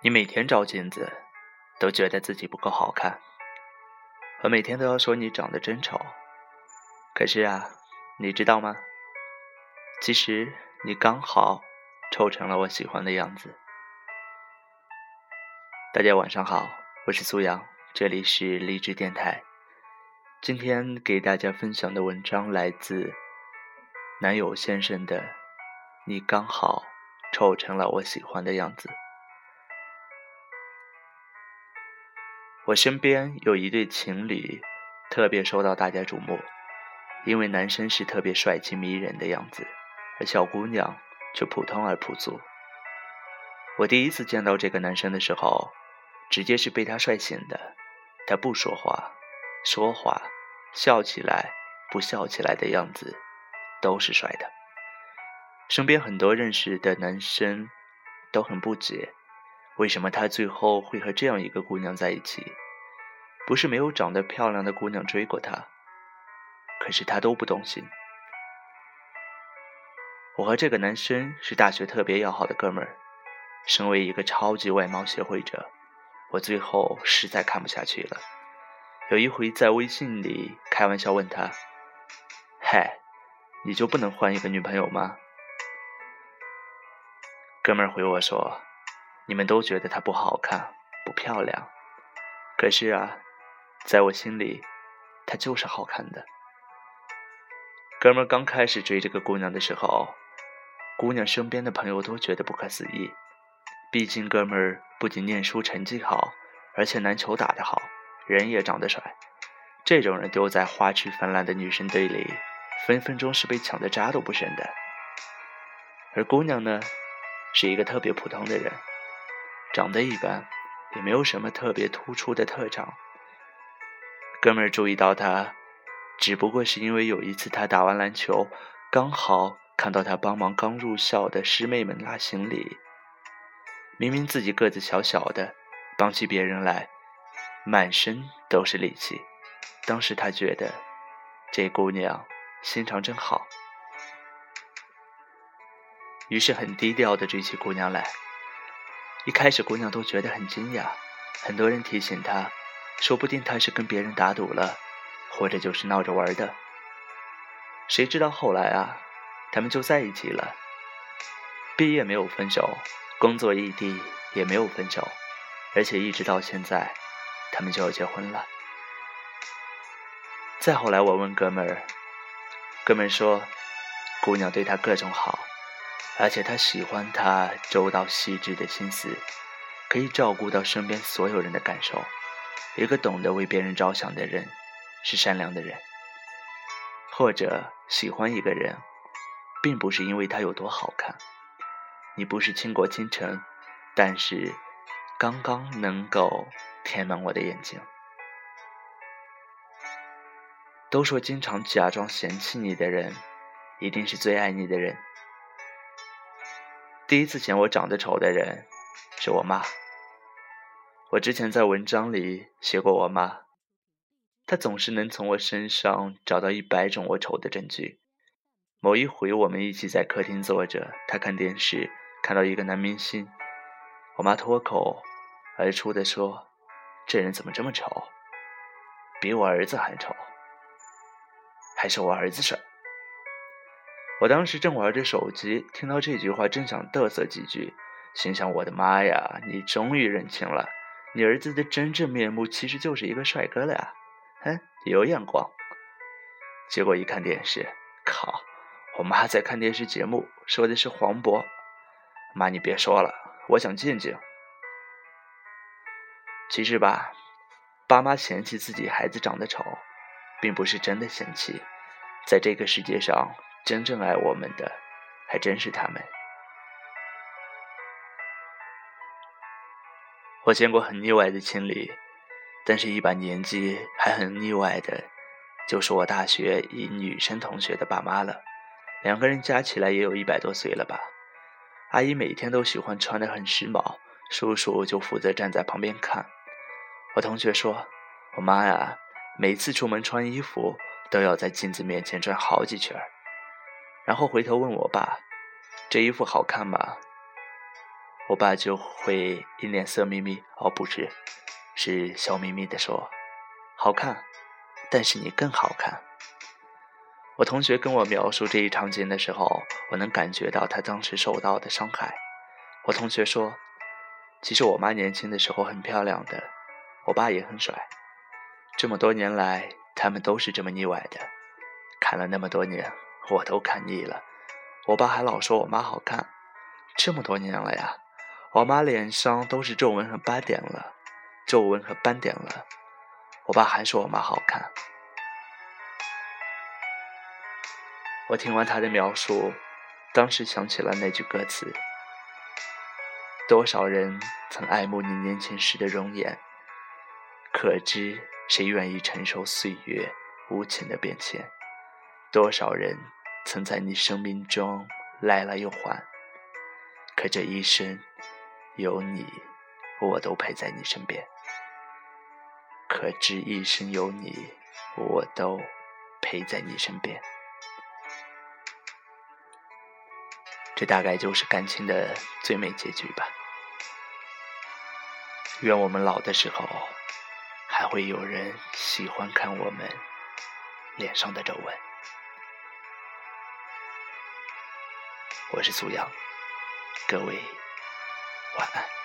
你每天照镜子，都觉得自己不够好看。我每天都要说你长得真丑。可是啊，你知道吗？其实你刚好丑成了我喜欢的样子。大家晚上好，我是苏阳，这里是励志电台。今天给大家分享的文章来自男友先生的《你刚好丑成了我喜欢的样子》。我身边有一对情侣，特别受到大家瞩目，因为男生是特别帅气迷人的样子，而小姑娘却普通而朴素。我第一次见到这个男生的时候，直接是被他帅醒的。他不说话，说话，笑起来，不笑起来的样子，都是帅的。身边很多认识的男生都很不解。为什么他最后会和这样一个姑娘在一起？不是没有长得漂亮的姑娘追过他，可是他都不动心。我和这个男生是大学特别要好的哥们儿，身为一个超级外貌协会者，我最后实在看不下去了。有一回在微信里开玩笑问他：“嗨，你就不能换一个女朋友吗？”哥们儿回我说。你们都觉得她不好看、不漂亮，可是啊，在我心里，她就是好看的。哥们刚开始追这个姑娘的时候，姑娘身边的朋友都觉得不可思议。毕竟哥们儿不仅念书成绩好，而且篮球打得好，人也长得帅。这种人丢在花痴泛滥的女生堆里，分分钟是被抢的渣都不剩的。而姑娘呢，是一个特别普通的人。长得一般，也没有什么特别突出的特长。哥们儿注意到他，只不过是因为有一次他打完篮球，刚好看到他帮忙刚入校的师妹们拉行李。明明自己个子小小的，帮起别人来，满身都是力气。当时他觉得这姑娘心肠真好，于是很低调的追起姑娘来。一开始，姑娘都觉得很惊讶，很多人提醒她，说不定他是跟别人打赌了，或者就是闹着玩的。谁知道后来啊，他们就在一起了。毕业没有分手，工作异地也没有分手，而且一直到现在，他们就要结婚了。再后来，我问哥们儿，哥们儿说，姑娘对他各种好。而且他喜欢他周到细致的心思，可以照顾到身边所有人的感受。一个懂得为别人着想的人，是善良的人。或者喜欢一个人，并不是因为他有多好看。你不是倾国倾城，但是刚刚能够填满我的眼睛。都说经常假装嫌弃你的人，一定是最爱你的人。第一次嫌我长得丑的人是我妈。我之前在文章里写过我妈，她总是能从我身上找到一百种我丑的证据。某一回，我们一起在客厅坐着，她看电视，看到一个男明星，我妈脱口而出的说：“这人怎么这么丑？比我儿子还丑，还是我儿子帅。”我当时正玩着手机，听到这句话，正想嘚瑟几句，心想：我的妈呀，你终于认清了，你儿子的真正面目其实就是一个帅哥了呀！哼，有眼光。结果一看电视，靠，我妈在看电视节目，说的是黄渤。妈，你别说了，我想静静。其实吧，爸妈嫌弃自己孩子长得丑，并不是真的嫌弃，在这个世界上。真正爱我们的，还真是他们。我见过很腻歪的情侣，但是一把年纪还很腻歪的，就是我大学一女生同学的爸妈了。两个人加起来也有一百多岁了吧。阿姨每天都喜欢穿的很时髦，叔叔就负责站在旁边看。我同学说，我妈呀，每次出门穿衣服都要在镜子面前转好几圈儿。然后回头问我爸：“这衣服好看吗？”我爸就会一脸色眯眯，哦，不是，是笑眯眯的说：“好看，但是你更好看。”我同学跟我描述这一场景的时候，我能感觉到他当时受到的伤害。我同学说：“其实我妈年轻的时候很漂亮的，我爸也很帅。这么多年来，他们都是这么腻歪的。看了那么多年，我都看腻了。我爸还老说我妈好看，这么多年了呀。”我妈脸上都是皱纹和斑点了，皱纹和斑点了。我爸还说我妈好看。我听完他的描述，当时想起了那句歌词：多少人曾爱慕你年轻时的容颜，可知谁愿意承受岁月无情的变迁？多少人曾在你生命中来了又还，可这一生。有你，我都陪在你身边。可知一生有你，我都陪在你身边。这大概就是感情的最美结局吧。愿我们老的时候，还会有人喜欢看我们脸上的皱纹。我是苏阳，各位。晚安。